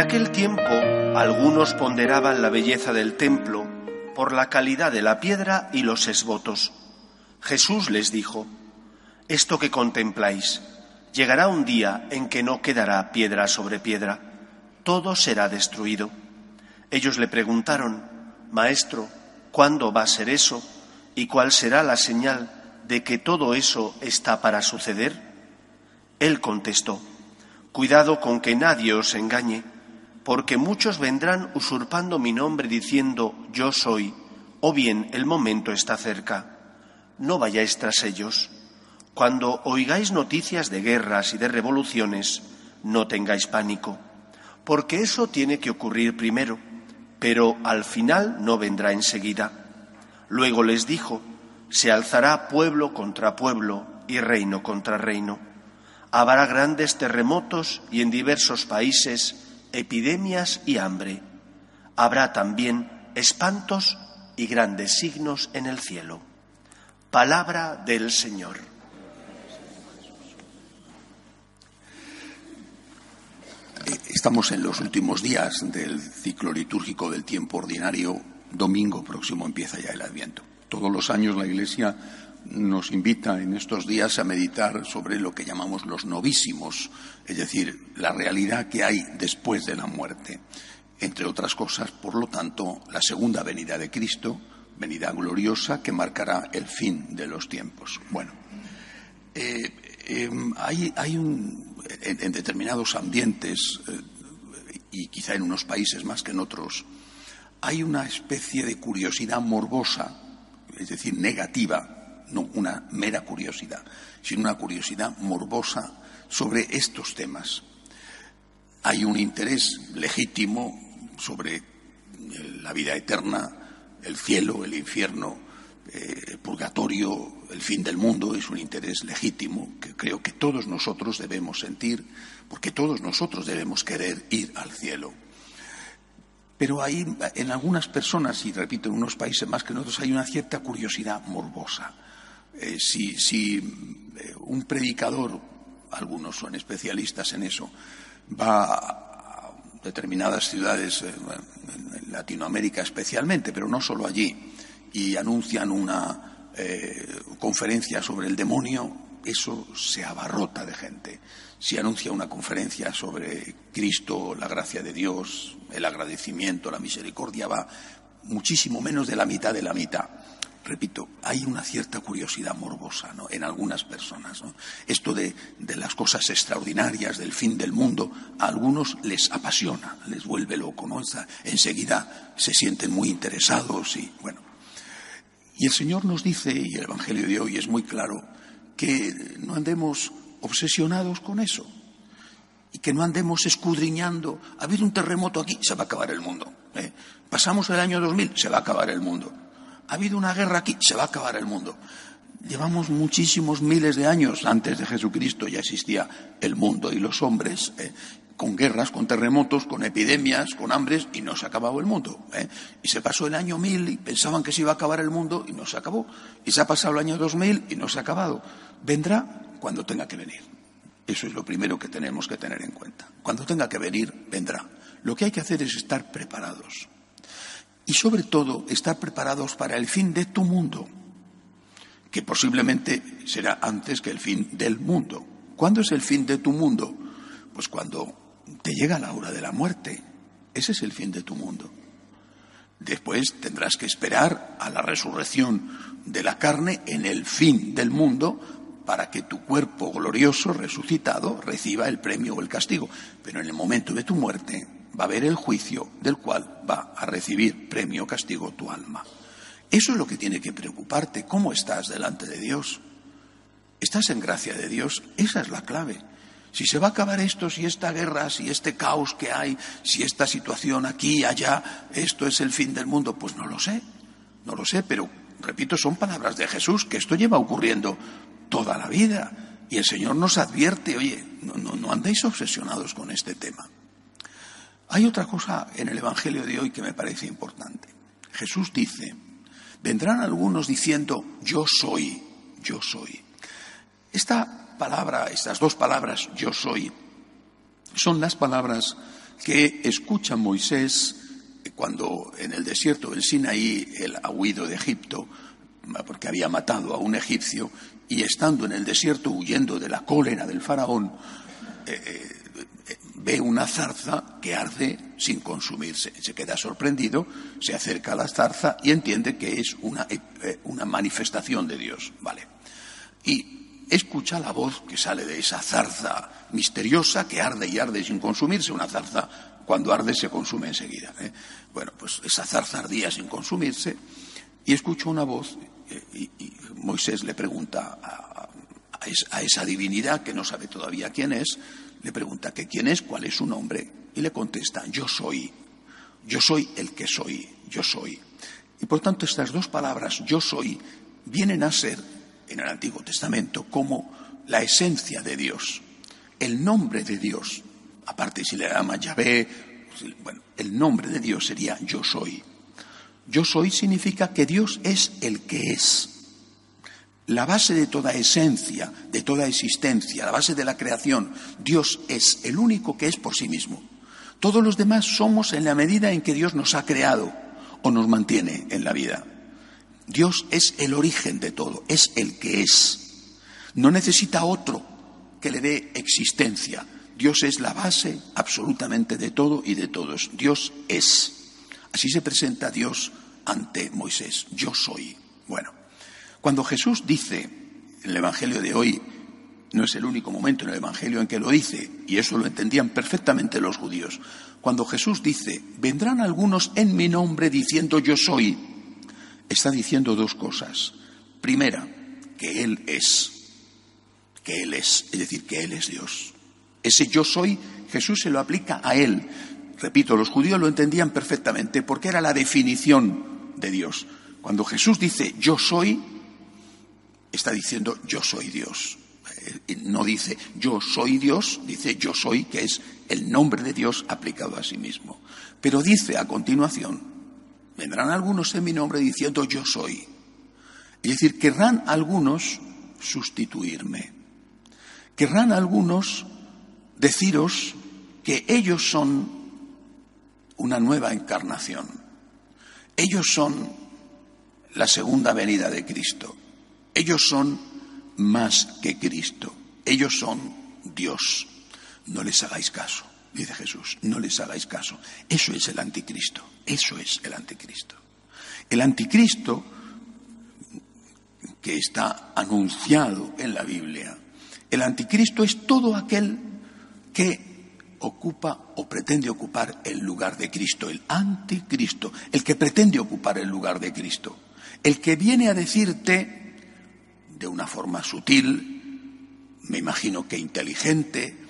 En aquel tiempo algunos ponderaban la belleza del templo por la calidad de la piedra y los esvotos. Jesús les dijo, Esto que contempláis, llegará un día en que no quedará piedra sobre piedra, todo será destruido. Ellos le preguntaron, Maestro, ¿cuándo va a ser eso? ¿Y cuál será la señal de que todo eso está para suceder? Él contestó, Cuidado con que nadie os engañe, porque muchos vendrán usurpando mi nombre diciendo yo soy, o bien el momento está cerca. No vayáis tras ellos. Cuando oigáis noticias de guerras y de revoluciones, no tengáis pánico, porque eso tiene que ocurrir primero, pero al final no vendrá enseguida. Luego les dijo, se alzará pueblo contra pueblo y reino contra reino Habrá grandes terremotos y en diversos países epidemias y hambre. Habrá también espantos y grandes signos en el cielo. Palabra del Señor. Estamos en los últimos días del ciclo litúrgico del tiempo ordinario. Domingo próximo empieza ya el Adviento. Todos los años la Iglesia nos invita en estos días a meditar sobre lo que llamamos los novísimos, es decir, la realidad que hay después de la muerte. Entre otras cosas, por lo tanto, la segunda venida de Cristo, venida gloriosa que marcará el fin de los tiempos. Bueno, eh, em, hay, un, en, determinados ambientes, eh, y quizá en unos países más que en otros, hay una especie de curiosidad morbosa, es decir, negativa, no una mera curiosidad, sino una curiosidad morbosa sobre estos temas. Hay un interés legítimo sobre la vida eterna, el cielo, el infierno, eh, el purgatorio, el fin del mundo, es un interés legítimo que creo que todos nosotros debemos sentir, porque todos nosotros debemos querer ir al cielo. Pero hay en algunas personas, y repito, en unos países más que en otros, hay una cierta curiosidad morbosa eh, si, eh, un predicador, algunos son especialistas en eso, va a determinadas ciudades, eh, en Latinoamérica especialmente, pero no solo allí, y anuncian una conferencia sobre el demonio, eso se abarrota de gente. Si anuncia una conferencia sobre Cristo, la gracia de Dios, el agradecimiento, la misericordia, va muchísimo menos de la mitad de la mitad repito, hay una cierta curiosidad morbosa ¿no? en algunas personas. Esto de, las cosas extraordinarias, del fin del mundo, a algunos les apasiona, les vuelve loco. ¿no? enseguida se sienten muy interesados y bueno. Y el Señor nos dice, y el Evangelio de hoy es muy claro, que no andemos obsesionados con eso y que no andemos escudriñando. Ha habido un terremoto aquí, se va a acabar el mundo. ¿eh? Pasamos el año 2000, se va a acabar el mundo ha habido una guerra aquí, se va a acabar el mundo. Llevamos muchísimos miles de años antes de Jesucristo, ya existía el mundo y los hombres, eh, con guerras, con terremotos, con epidemias, con hambres, y no se ha acabado el mundo. Eh. Y se pasó el año mil y pensaban que se iba a acabar el mundo y no se acabó. Y se ha pasado el año dos mil y no se ha acabado. Vendrá cuando tenga que venir. Eso es lo primero que tenemos que tener en cuenta. Cuando tenga que venir, vendrá. Lo que hay que hacer es estar preparados y sobre todo estar preparados para el fin de tu mundo, que posiblemente será antes que el fin del mundo. ¿Cuándo es el fin de tu mundo? Pues cuando te llega la hora de la muerte. Ese es el fin de tu mundo. Después tendrás que esperar a la resurrección de la carne en el fin del mundo para que tu cuerpo glorioso, resucitado, reciba el premio o el castigo. Pero en el momento de tu muerte va a haber el juicio del cual va a recibir premio o castigo tu alma. Eso es lo que tiene que preocuparte. ¿Cómo estás delante de Dios? ¿Estás en gracia de Dios? Esa es la clave. Si se va a acabar esto, si esta guerra, si este caos que hay, si esta situación aquí, allá, esto es el fin del mundo, pues no lo sé. No lo sé, pero repito, son palabras de Jesús, que esto lleva ocurriendo toda la vida. Y el Señor nos advierte, oye, no, no, no andéis obsesionados con este tema. Hay otra cosa en el Evangelio de hoy que me parece importante. Jesús dice, vendrán algunos diciendo, yo soy, yo soy. Esta palabra, estas dos palabras, yo soy, son las palabras que escucha Moisés cuando en el desierto del Sinaí él ha huido de Egipto porque había matado a un egipcio y estando en el desierto huyendo de la cólera del faraón, eh, eh, ve una zarza que arde sin consumirse. Se queda sorprendido, se acerca a la zarza y entiende que es una, eh, una manifestación de Dios. Vale. Y escucha la voz que sale de esa zarza misteriosa que arde y arde sin consumirse, una zarza cuando arde se consume enseguida. Bueno, pues esa zarza ardía sin consumirse y escucha una voz y, Moisés le pregunta a, a, esa divinidad que no sabe todavía quién es, le pregunta que quién es, cuál es su nombre, y le contesta, yo soy, yo soy el que soy, yo soy. Y por tanto estas dos palabras, yo soy, vienen a ser en el Antiguo Testamento como la esencia de Dios, el nombre de Dios. Aparte si le llama Yahvé, bueno, el nombre de Dios sería yo soy. Yo soy significa que Dios es el que es. La base de toda esencia, de toda existencia, la base de la creación, Dios es el único que es por sí mismo. Todos los demás somos en la medida en que Dios nos ha creado o nos mantiene en la vida. Dios es el origen de todo, es el que es. No necesita otro que le dé existencia. Dios es la base absolutamente de todo y de todos. Dios es. Así se presenta Dios ante Moisés. Yo soy. Bueno, cuando Jesús dice en el Evangelio de hoy, no es el único momento en el Evangelio en que lo dice, y eso lo entendían perfectamente los judíos. Cuando Jesús dice, vendrán algunos en mi nombre diciendo yo soy, está diciendo dos cosas. Primera, que Él es, que Él es, es decir, que Él es Dios. Ese yo soy, Jesús se lo aplica a Él. Repito, los judíos lo entendían perfectamente porque era la definición de Dios. Cuando Jesús dice yo soy, está diciendo yo soy Dios. Eh, no dice yo soy Dios, dice yo soy, que es el nombre de Dios aplicado a sí mismo. Pero dice a continuación, vendrán algunos en mi nombre diciendo yo soy. Es decir, querrán algunos sustituirme. Querrán algunos deciros que ellos son una nueva encarnación. Ellos son la segunda venida de Cristo. Ellos son más que Cristo. Ellos son Dios. No les hagáis caso, dice Jesús. No les hagáis caso. Eso es el anticristo. Eso es el anticristo. El anticristo que está anunciado en la Biblia. El anticristo es todo aquel que ocupa o pretende ocupar el lugar de Cristo, el anticristo, el que pretende ocupar el lugar de Cristo, el que viene a decirte de una forma sutil, me imagino que inteligente,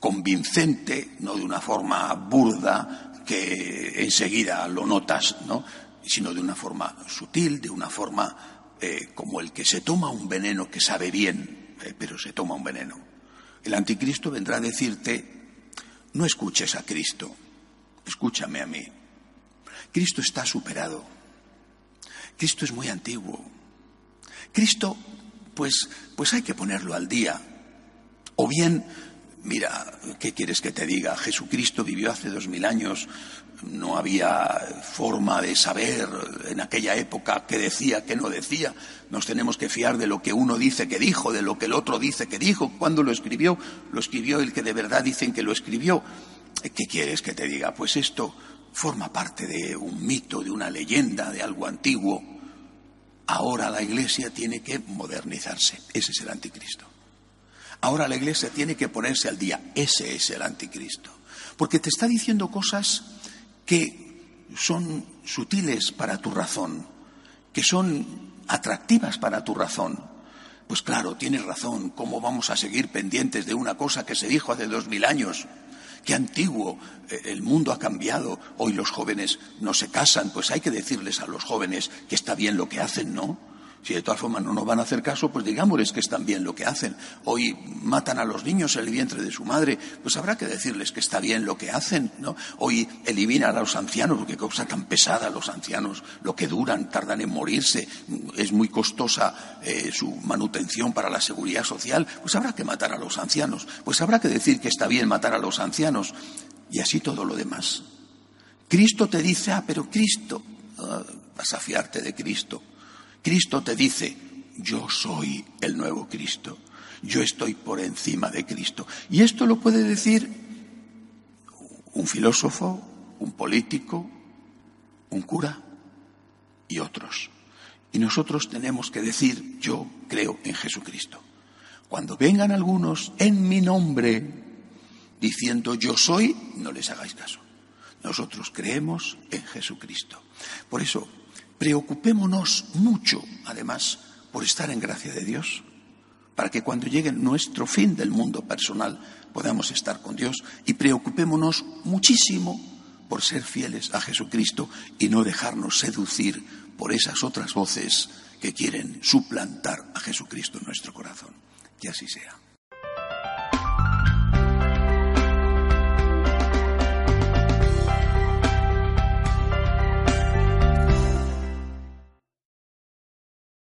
convincente, no de una forma burda que enseguida lo notas, ¿no? sino de una forma sutil, de una forma eh, como el que se toma un veneno que sabe bien, eh, pero se toma un veneno. El anticristo vendrá a decirte no escuches a Cristo, escúchame a mí. Cristo está superado. Cristo es muy antiguo. Cristo, pues, pues hay que ponerlo al día. O bien, mira, ¿qué quieres que te diga? Jesucristo vivió hace dos mil años, no había forma de saber en aquella época qué decía, qué no decía. Nos tenemos que fiar de lo que uno dice que dijo, de lo que el otro dice que dijo. Cuando lo escribió, lo escribió el que de verdad dicen que lo escribió. ¿Qué quieres que te diga? Pues esto forma parte de un mito, de una leyenda, de algo antiguo. Ahora la Iglesia tiene que modernizarse. Ese es el anticristo. Ahora la Iglesia tiene que ponerse al día. Ese es el anticristo. Porque te está diciendo cosas que son sutiles para tu razón, que son atractivas para tu razón. Pues claro, tienes razón, ¿cómo vamos a seguir pendientes de una cosa que se dijo hace dos mil años? Qué antiguo, eh, el mundo ha cambiado, hoy los jóvenes no se casan, pues hay que decirles a los jóvenes que está bien lo que hacen, ¿no? Si de todas formas no nos van a hacer caso, pues digámosles que están bien lo que hacen. Hoy matan a los niños en el vientre de su madre, pues habrá que decirles que está bien lo que hacen, ¿no? Hoy eliminan a los ancianos, porque cosa tan pesada los ancianos, lo que duran, tardan en morirse, es muy costosa eh, su manutención para la seguridad social, pues habrá que matar a los ancianos, pues habrá que decir que está bien matar a los ancianos. Y así todo lo demás. Cristo te dice, ah, pero Cristo, ah, vas a fiarte de Cristo. Cristo te dice, yo soy el nuevo Cristo, yo estoy por encima de Cristo. Y esto lo puede decir un filósofo, un político, un cura y otros. Y nosotros tenemos que decir, yo creo en Jesucristo. Cuando vengan algunos en mi nombre diciendo yo soy, no les hagáis caso. Nosotros creemos en Jesucristo. Por eso, preocupémonos mucho, además, por estar en gracia de Dios, para que cuando llegue nuestro fin del mundo personal podamos estar con Dios y preocupémonos muchísimo por ser fieles a Jesucristo y no dejarnos seducir por esas otras voces que quieren suplantar a Jesucristo en nuestro corazón. Que así sea.